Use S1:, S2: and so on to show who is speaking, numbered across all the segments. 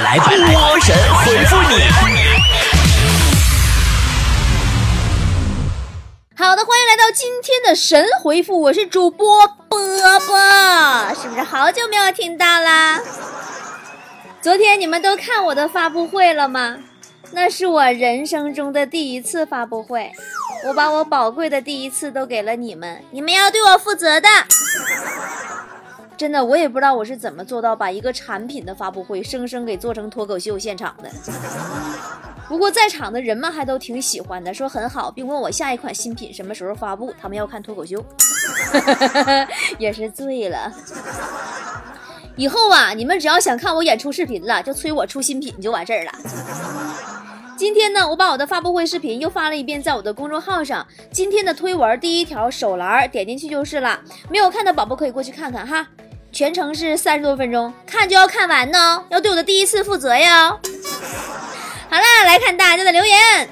S1: 来，波神回复你。
S2: 好的，欢迎来到今天的神回复，我是主播波波，是不是好久没有听到啦？昨天你们都看我的发布会了吗？那是我人生中的第一次发布会，我把我宝贵的第一次都给了你们，你们要对我负责的。真的，我也不知道我是怎么做到把一个产品的发布会生生给做成脱口秀现场的。不过在场的人们还都挺喜欢的，说很好，并问我下一款新品什么时候发布。他们要看脱口秀，也是醉了。以后啊，你们只要想看我演出视频了，就催我出新品就完事儿了。今天呢，我把我的发布会视频又发了一遍，在我的公众号上。今天的推文第一条手栏点进去就是了。没有看的宝宝可以过去看看哈。全程是三十多分钟，看就要看完呢，要对我的第一次负责呀。好啦，来看大家的留言。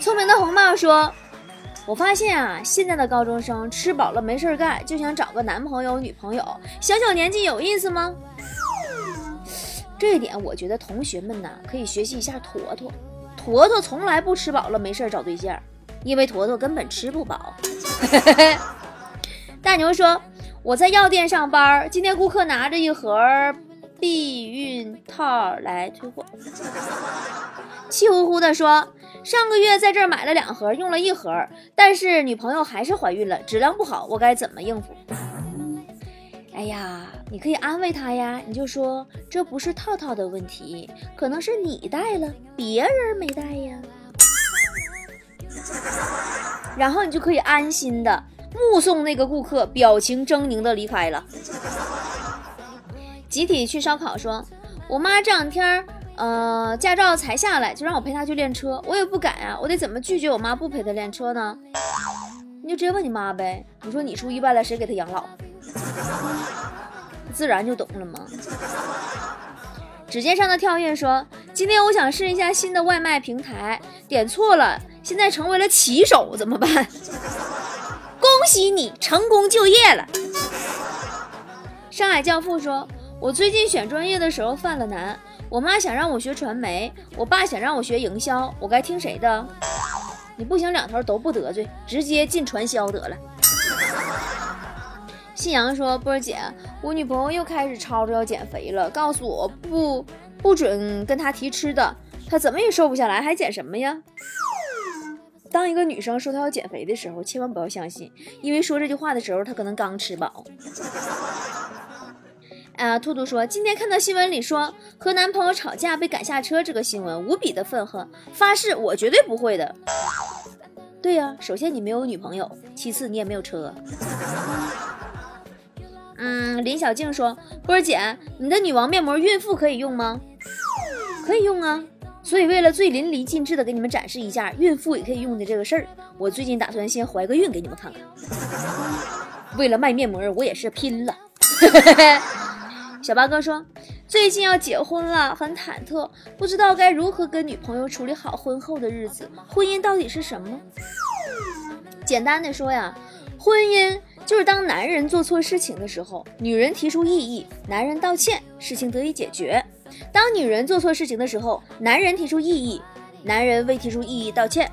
S2: 聪明的红帽说：“我发现啊，现在的高中生吃饱了没事干，就想找个男朋友、女朋友。小小年纪有意思吗？”这一点，我觉得同学们呢可以学习一下坨坨。坨坨从来不吃饱了没事找对象，因为坨坨根本吃不饱。大牛说：“我在药店上班，今天顾客拿着一盒避孕套来退货，气呼呼的说：上个月在这儿买了两盒，用了一盒，但是女朋友还是怀孕了，质量不好，我该怎么应付？”哎呀，你可以安慰他呀，你就说这不是套套的问题，可能是你戴了，别人没戴呀。然后你就可以安心的目送那个顾客表情狰狞的离开了。集体去烧烤，说我妈这两天呃驾照才下来，就让我陪她去练车，我也不敢啊，我得怎么拒绝我妈不陪她练车呢？你就直接问你妈呗，你说你出意外了，谁给她养老？自然就懂了吗？指尖上的跳跃说：“今天我想试一下新的外卖平台，点错了，现在成为了骑手，怎么办？”恭喜你成功就业了。上海教父说：“我最近选专业的时候犯了难，我妈想让我学传媒，我爸想让我学营销，我该听谁的？你不行，两头都不得罪，直接进传销得了。”信阳说：“波儿姐，我女朋友又开始吵着要减肥了，告诉我不不准跟她提吃的，她怎么也瘦不下来，还减什么呀？”当一个女生说她要减肥的时候，千万不要相信，因为说这句话的时候，她可能刚吃饱。啊，兔兔说：“今天看到新闻里说和男朋友吵架被赶下车这个新闻，无比的愤恨，发誓我绝对不会的。”对呀，首先你没有女朋友，其次你也没有车。嗯，林小静说：“波儿姐，你的女王面膜孕妇可以用吗？可以用啊。所以为了最淋漓尽致的给你们展示一下孕妇也可以用的这个事儿，我最近打算先怀个孕给你们看看。为了卖面膜，我也是拼了。”小八哥说：“最近要结婚了，很忐忑，不知道该如何跟女朋友处理好婚后的日子。婚姻到底是什么？简单的说呀，婚姻。”就是当男人做错事情的时候，女人提出异议，男人道歉，事情得以解决；当女人做错事情的时候，男人提出异议，男人未提出异议道歉，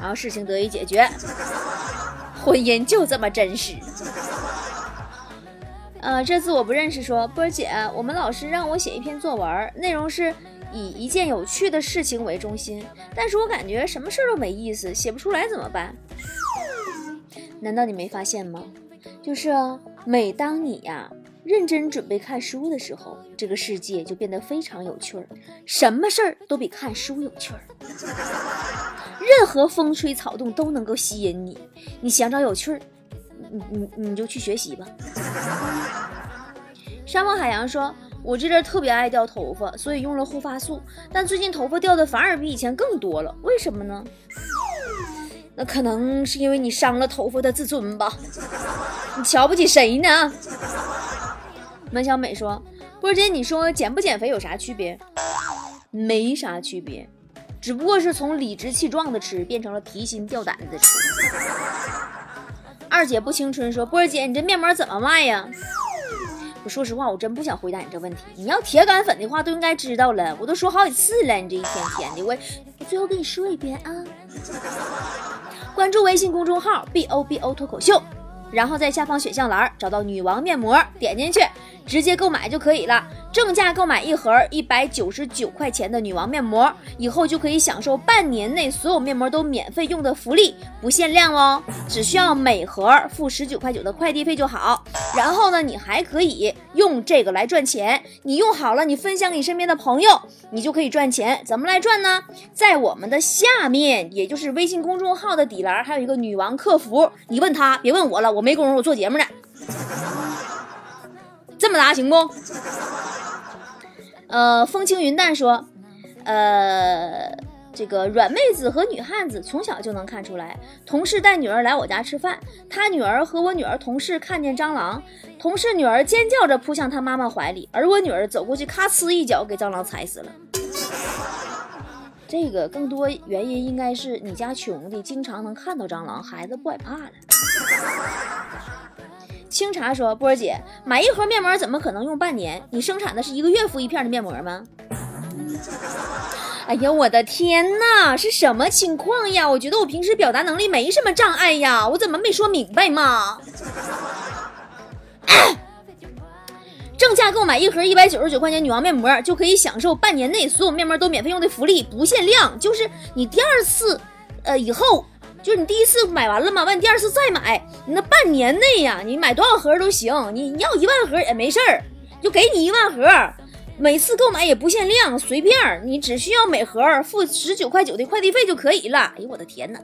S2: 然后事情得以解决。婚姻就这么真实。呃，这次我不认识，说波儿姐，我们老师让我写一篇作文，内容是以一件有趣的事情为中心，但是我感觉什么事儿都没意思，写不出来怎么办？难道你没发现吗？就是每当你呀认真准备看书的时候，这个世界就变得非常有趣儿，什么事儿都比看书有趣儿，任何风吹草动都能够吸引你。你想找有趣儿，你你你就去学习吧。沙漠海洋说：“我这阵特别爱掉头发，所以用了护发素，但最近头发掉的反而比以前更多了，为什么呢？”那可能是因为你伤了头发的自尊吧？你瞧不起谁呢？门小美说：“波姐，你说减不减肥有啥区别？没啥区别，只不过是从理直气壮的吃变成了提心吊胆的吃。”二姐不青春说：“波姐，你这面膜怎么卖呀？”我说实话，我真不想回答你这问题。你要铁杆粉的话，都应该知道了。我都说好几次了，你这一天天的，我我最后跟你说一遍啊。关注微信公众号 “b o b o” 脱口秀，然后在下方选项栏找到女王面膜，点进去直接购买就可以了。正价购买一盒一百九十九块钱的女王面膜，以后就可以享受半年内所有面膜都免费用的福利，不限量哦，只需要每盒付十九块九的快递费就好。然后呢，你还可以用这个来赚钱。你用好了，你分享给身边的朋友，你就可以赚钱。怎么来赚呢？在我们的下面，也就是微信公众号的底栏，还有一个女王客服，你问他，别问我了，我没工夫，我做节目呢。这么答行不？呃，风轻云淡说，呃，这个软妹子和女汉子从小就能看出来。同事带女儿来我家吃饭，他女儿和我女儿同事看见蟑螂，同事女儿尖叫着扑向他妈妈怀里，而我女儿走过去，咔呲一脚给蟑螂踩死了。这个更多原因应该是你家穷的，经常能看到蟑螂，孩子不害怕了。清茶说：“波儿姐，买一盒面膜怎么可能用半年？你生产的是一个月敷一片的面膜吗？”哎呀，我的天哪，是什么情况呀？我觉得我平时表达能力没什么障碍呀，我怎么没说明白嘛？正价购买一盒一百九十九块钱女王面膜，就可以享受半年内所有面膜都免费用的福利，不限量。就是你第二次，呃，以后。就是你第一次买完了嘛，完你第二次再买，你那半年内呀，你买多少盒都行，你要一万盒也没事儿，就给你一万盒，每次购买也不限量，随便，你只需要每盒付十九块九的快递费就可以了。哎呦我的天哪！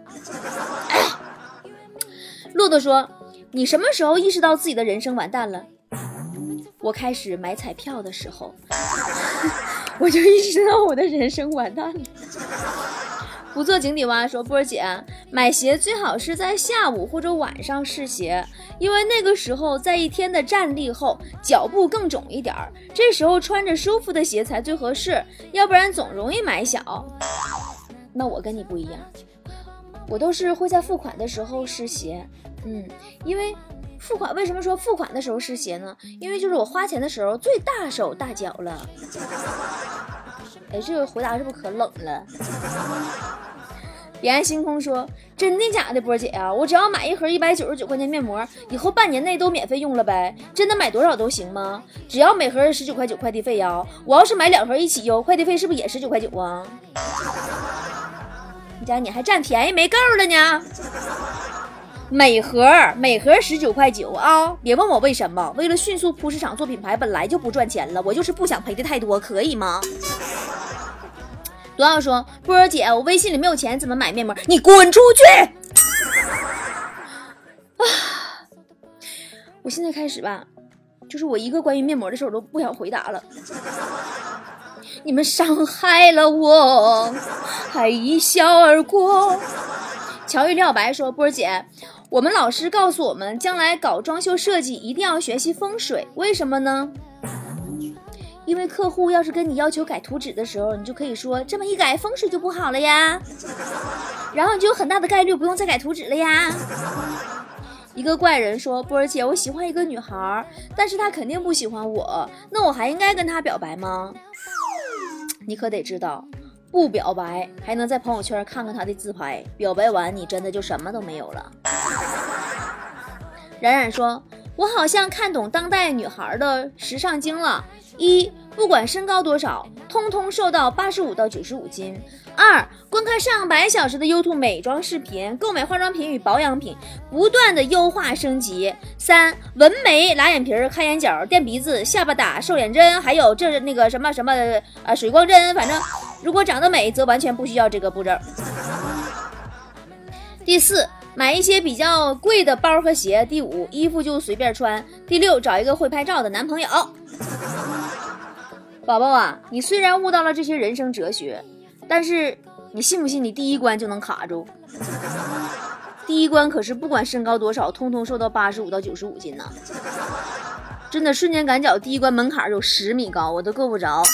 S2: 骆驼说：“你什么时候意识到自己的人生完蛋了？”我开始买彩票的时候，我就意识到我的人生完蛋了。不做井底蛙说：“波儿姐，买鞋最好是在下午或者晚上试鞋，因为那个时候在一天的站立后，脚步更肿一点儿，这时候穿着舒服的鞋才最合适，要不然总容易买小。那我跟你不一样，我都是会在付款的时候试鞋，嗯，因为付款为什么说付款的时候湿鞋呢？因为就是我花钱的时候最大手大脚了。哎，这个回答是不是可冷了？” 彼岸星空说：“真的假的，波姐啊？我只要买一盒一百九十九块钱面膜，以后半年内都免费用了呗？真的买多少都行吗？只要每盒十九块九快递费呀？我要是买两盒一起邮，快递费是不是也十九块九啊？你家你还占便宜没够了呢？每盒每盒十九块九啊！别问我为什么，为了迅速铺市场做品牌，本来就不赚钱了，我就是不想赔的太多，可以吗？”多少说波儿姐，我微信里没有钱，怎么买面膜？你滚出去！啊！我现在开始吧，就是我一个关于面膜的事我都不想回答了。你们伤害了我，还一笑而过。乔玉廖白说：“波儿姐，我们老师告诉我们，将来搞装修设计一定要学习风水，为什么呢？”因为客户要是跟你要求改图纸的时候，你就可以说这么一改风水就不好了呀，然后你就有很大的概率不用再改图纸了呀。一个怪人说：“波儿姐，我喜欢一个女孩，但是她肯定不喜欢我，那我还应该跟她表白吗？”你可得知道，不表白还能在朋友圈看看她的自拍，表白完你真的就什么都没有了。冉冉说：“我好像看懂当代女孩的时尚经了。”一，不管身高多少，通通瘦到八十五到九十五斤。二，观看上百小时的 YouTube 美妆视频，购买化妆品与保养品，不断的优化升级。三，纹眉、拉眼皮、开眼角、垫鼻子、下巴打瘦脸针，还有这那个什么什么呃水光针，反正如果长得美，则完全不需要这个步骤。第四，买一些比较贵的包和鞋。第五，衣服就随便穿。第六，找一个会拍照的男朋友。宝宝啊，你虽然悟到了这些人生哲学，但是你信不信你第一关就能卡住？第一关可是不管身高多少，通通瘦到八十五到九十五斤呢！真的瞬间感觉第一关门槛有十米高，我都够不着。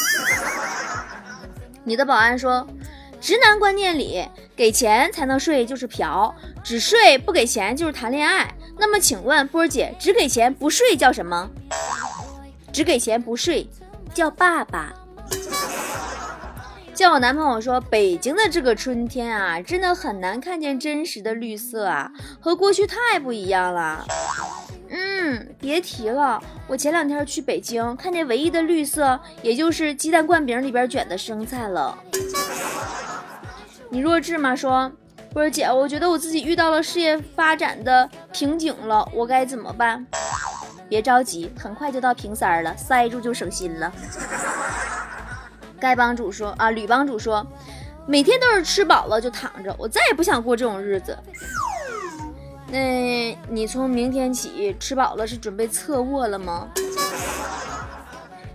S2: 你的保安说，直男观念里，给钱才能睡就是嫖，只睡不给钱就是谈恋爱。那么请问波儿姐，只给钱不睡叫什么？只给钱不睡，叫爸爸。叫我男朋友说，北京的这个春天啊，真的很难看见真实的绿色啊，和过去太不一样了。嗯，别提了，我前两天去北京，看见唯一的绿色，也就是鸡蛋灌饼里边卷的生菜了。你弱智吗？说，不是姐，我觉得我自己遇到了事业发展的瓶颈了，我该怎么办？别着急，很快就到瓶塞儿了，塞住就省心了。该帮主说啊，吕帮主说，每天都是吃饱了就躺着，我再也不想过这种日子。那你从明天起吃饱了是准备侧卧了吗？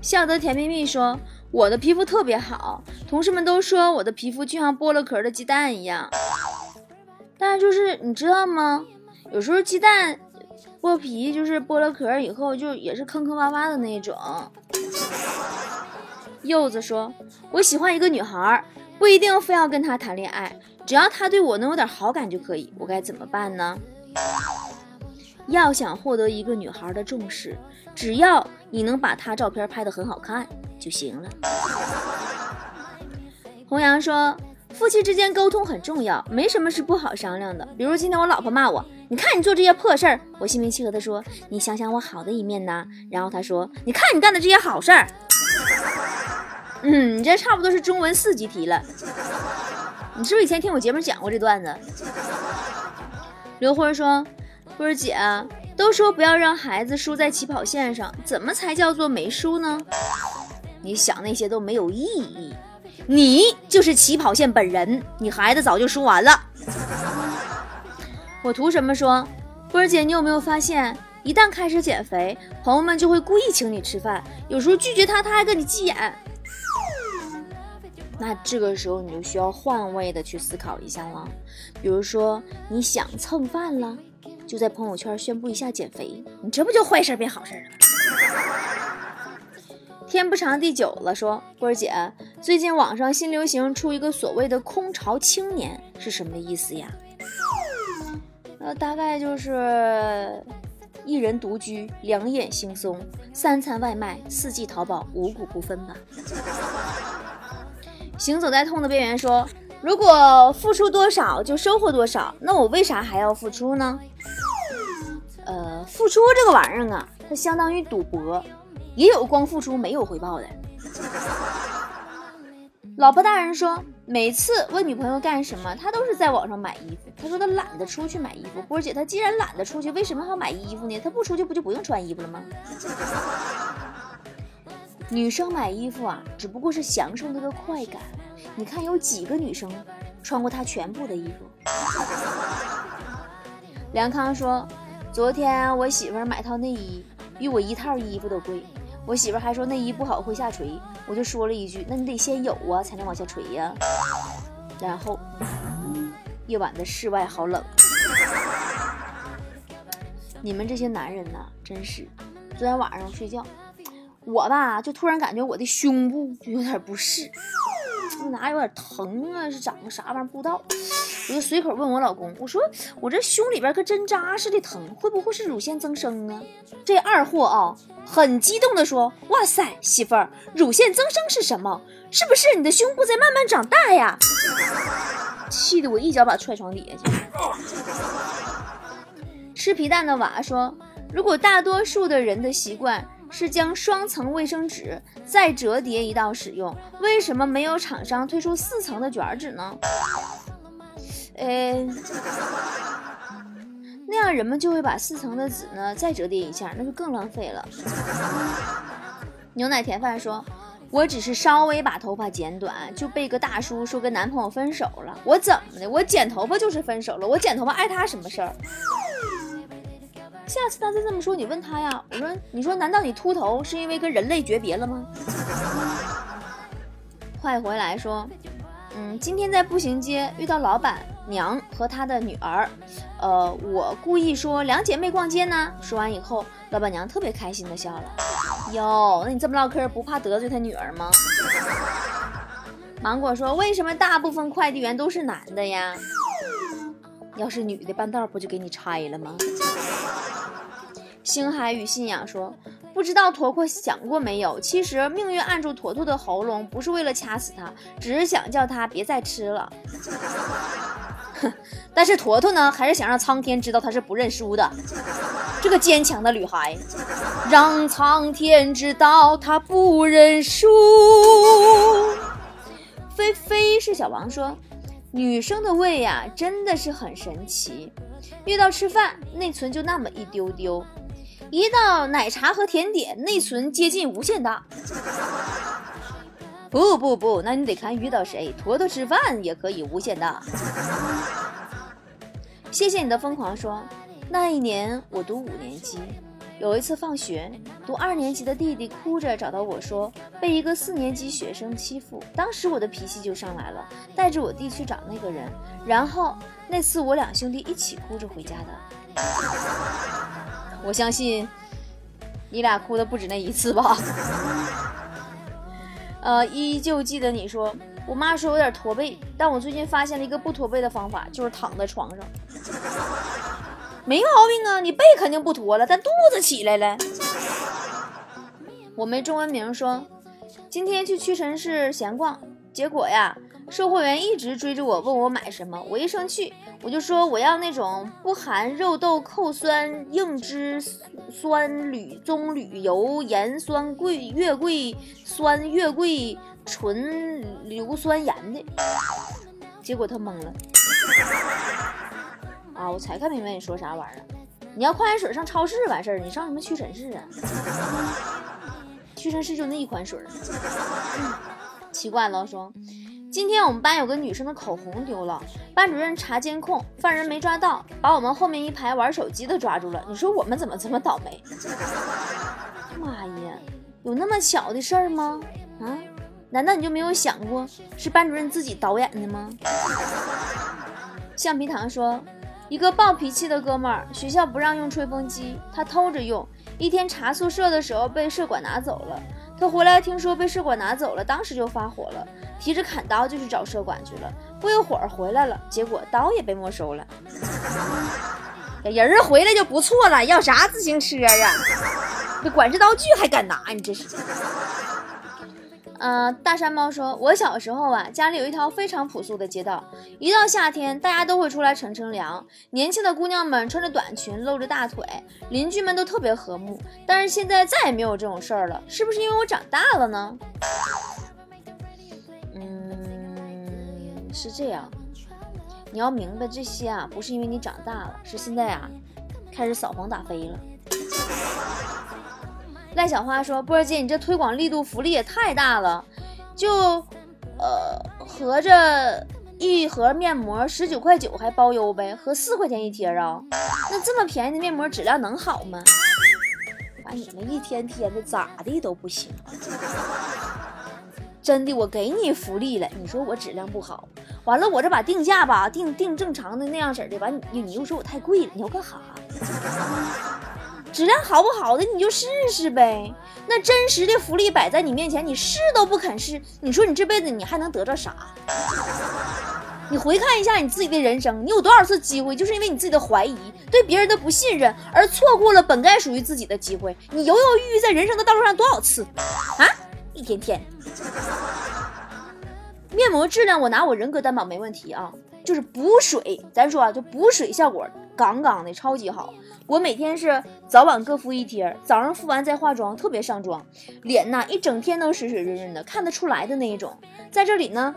S2: 笑得甜蜜蜜说，我的皮肤特别好，同事们都说我的皮肤就像剥了壳的鸡蛋一样。但是就是你知道吗？有时候鸡蛋剥皮就是剥了壳以后就也是坑坑洼洼的那种。柚子说：“我喜欢一个女孩，不一定非要跟她谈恋爱，只要她对我能有点好感就可以。我该怎么办呢？要想获得一个女孩的重视，只要你能把她照片拍得很好看就行了。”红阳说：“夫妻之间沟通很重要，没什么是不好商量的。比如今天我老婆骂我，你看你做这些破事儿，我心平气和地说，你想想我好的一面呐。然后她说，你看你干的这些好事儿。”嗯，你这差不多是中文四级题了。你是不是以前听我节目讲过这段子？刘辉说：“波儿姐，都说不要让孩子输在起跑线上，怎么才叫做没输呢？你想那些都没有意义，你就是起跑线本人，你孩子早就输完了。”我图什么说？波儿姐，你有没有发现，一旦开始减肥，朋友们就会故意请你吃饭，有时候拒绝他，他还跟你急眼。那这个时候你就需要换位的去思考一下了，比如说你想蹭饭了，就在朋友圈宣布一下减肥，你这不就坏事变好事了？天不长地久了，说波儿姐，最近网上新流行出一个所谓的“空巢青年”是什么意思呀？呃，大概就是一人独居，两眼惺忪，三餐外卖，四季淘宝，五谷不分吧。行走在痛的边缘，说：“如果付出多少就收获多少，那我为啥还要付出呢？”呃，付出这个玩意儿啊，它相当于赌博，也有光付出没有回报的。老婆大人说，每次问女朋友干什么，她都是在网上买衣服。他说他懒得出去买衣服。波姐，她既然懒得出去，为什么还要买衣服呢？他不出去不就不用穿衣服了吗？女生买衣服啊，只不过是享受那个快感。你看有几个女生穿过她全部的衣服？梁康说，昨天我媳妇儿买套内衣，比我一套衣服都贵。我媳妇儿还说内衣不好会下垂，我就说了一句，那你得先有啊，才能往下垂呀。然后夜晚的室外好冷，你们这些男人呐，真是。昨天晚上睡觉。我吧，就突然感觉我的胸部就 有点不适，哪有点疼啊？是长个啥玩意儿？不知道。我就随口问我老公，我说我这胸里边可针扎似的疼，会不会是乳腺增生啊？这二货啊，很激动的说：“哇塞，媳妇儿，乳腺增生是什么？是不是你的胸部在慢慢长大呀？”气得我一脚把踹床底下去。吃皮蛋的娃说：“如果大多数的人的习惯。”是将双层卫生纸再折叠一道使用，为什么没有厂商推出四层的卷纸呢？呃，那样人们就会把四层的纸呢再折叠一下，那就更浪费了。牛奶甜饭说：“我只是稍微把头发剪短，就被个大叔说跟男朋友分手了。我怎么的？我剪头发就是分手了？我剪头发碍他什么事儿？”下次他再这么说，你问他呀。我说，你说，难道你秃头是因为跟人类诀别了吗？快回来说，嗯，今天在步行街遇到老板娘和他的女儿，呃，我故意说两姐妹逛街呢。说完以后，老板娘特别开心的笑了。哟，那你这么唠嗑不怕得罪他女儿吗？芒果说，为什么大部分快递员都是男的呀？要是女的，半道不就给你拆了吗？星海与信仰说：“不知道坨坨想过没有？其实命运按住坨坨的喉咙，不是为了掐死他，只是想叫他别再吃了。哼，但是坨坨呢，还是想让苍天知道他是不认输的。这个坚强的女孩，让苍天知道他不认输。菲菲是小王说，女生的胃呀，真的是很神奇。遇到吃饭，内存就那么一丢丢；一到奶茶和甜点，内存接近无限大。不不不，那你得看遇到谁。坨坨吃饭也可以无限大。谢谢你的疯狂说，那一年我读五年级，有一次放学，读二年级的弟弟哭着找到我说被一个四年级学生欺负，当时我的脾气就上来了，带着我弟去找那个人，然后那次我两兄弟一起哭着回家的。我相信你俩哭的不止那一次吧？呃，依旧记得你说。我妈说有点驼背，但我最近发现了一个不驼背的方法，就是躺在床上。没毛病啊，你背肯定不驼了，但肚子起来了。我没中文名说，今天去屈臣氏闲逛，结果呀，售货员一直追着我问我买什么，我一生气，我就说我要那种不含肉豆蔻酸硬脂酸铝棕榈油盐酸桂月桂酸月桂。纯硫酸盐的，结果他懵了。啊，我才看明白你说啥玩意儿。你要矿泉水上超市完事儿，你上什么屈臣氏啊？屈臣氏就那一款水儿。奇怪了，说今天我们班有个女生的口红丢了，班主任查监控，犯人没抓到，把我们后面一排玩手机的抓住了。你说我们怎么这么倒霉？妈呀，有那么巧的事儿吗？啊？难道你就没有想过是班主任自己导演的吗？橡皮糖说，一个暴脾气的哥们儿，学校不让用吹风机，他偷着用。一天查宿舍的时候被舍管拿走了，他回来听说被社管拿走了，当时就发火了，提着砍刀就去找社管去了。不一会儿回来了，结果刀也被没收了。人儿回来就不错了，要啥自行车啊？这管制刀具还敢拿？你这是？嗯，大山猫说：“我小时候啊，家里有一条非常朴素的街道，一到夏天，大家都会出来乘乘凉。年轻的姑娘们穿着短裙，露着大腿，邻居们都特别和睦。但是现在再也没有这种事儿了，是不是因为我长大了呢？”嗯，是这样。你要明白这些啊，不是因为你长大了，是现在啊，开始扫黄打非了。赖小花说：“波儿姐，你这推广力度、福利也太大了，就，呃，合着一盒面膜十九块九还包邮呗，合四块钱一贴啊？那这么便宜的面膜质量能好吗？把你们一天天的咋的都不行，真的，我给你福利了，你说我质量不好，完了我这把定价吧定定正常的那样式的，完你你又说我太贵了，你要干哈？”质量好不好的你就试试呗，那真实的福利摆在你面前，你试都不肯试，你说你这辈子你还能得着啥？你回看一下你自己的人生，你有多少次机会，就是因为你自己的怀疑、对别人的不信任而错过了本该属于自己的机会？你犹犹豫豫在人生的道路上多少次啊？一天天。面膜质量我拿我人格担保没问题啊，就是补水，咱说啊，就补水效果杠杠的，超级好。我每天是早晚各敷一贴，早上敷完再化妆，特别上妆，脸呐一整天都水水润润的，看得出来的那一种。在这里呢，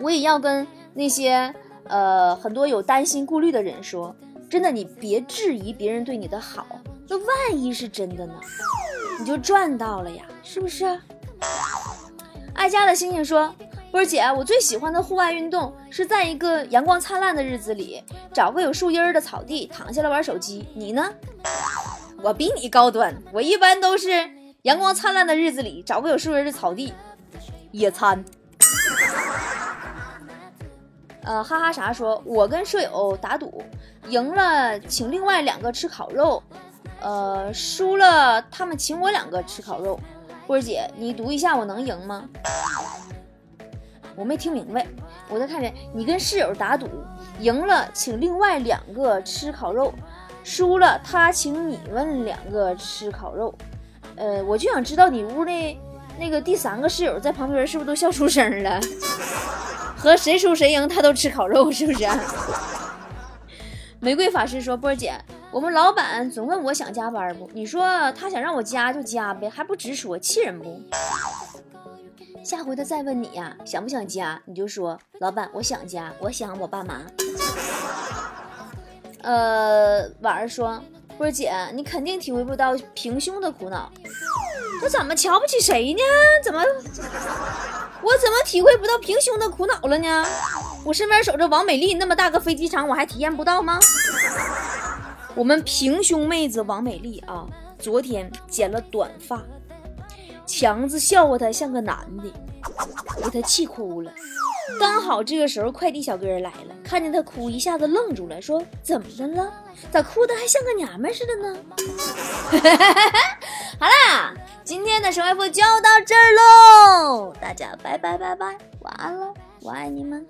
S2: 我也要跟那些呃很多有担心顾虑的人说，真的，你别质疑别人对你的好，那万一是真的呢，你就赚到了呀，是不是？爱家的星星说。波儿姐，我最喜欢的户外运动是在一个阳光灿烂的日子里，找个有树荫的草地躺下来玩手机。你呢？我比你高端，我一般都是阳光灿烂的日子里找个有树荫的草地野餐。呃，哈哈啥说，我跟舍友打赌，赢了请另外两个吃烤肉，呃，输了他们请我两个吃烤肉。波儿姐，你读一下，我能赢吗？我没听明白，我再看一遍。你跟室友打赌，赢了请另外两个吃烤肉，输了他请你们两个吃烤肉。呃，我就想知道你屋的那个第三个室友在旁边是不是都笑出声了？和谁输谁赢，他都吃烤肉，是不是？玫瑰法师说：“波儿姐，我们老板总问我想加班不？你说他想让我加就加呗，还不直说，气人不？下回他再问你呀，想不想家，你就说老板，我想家，我想我爸妈。呃，婉儿说，波姐，你肯定体会不到平胸的苦恼。我怎么瞧不起谁呢？怎么，我怎么体会不到平胸的苦恼了呢？我身边守着王美丽那么大个飞机场，我还体验不到吗？我们平胸妹子王美丽啊，昨天剪了短发，强子笑话他像个男的，给他气哭了。刚好这个时候快递小哥来了，看见他哭，一下子愣住了，说：“怎么的了？咋哭的还像个娘们似的呢？” 好啦，今天的神回复就到这儿喽，大家拜拜拜拜，晚安了，我爱你们。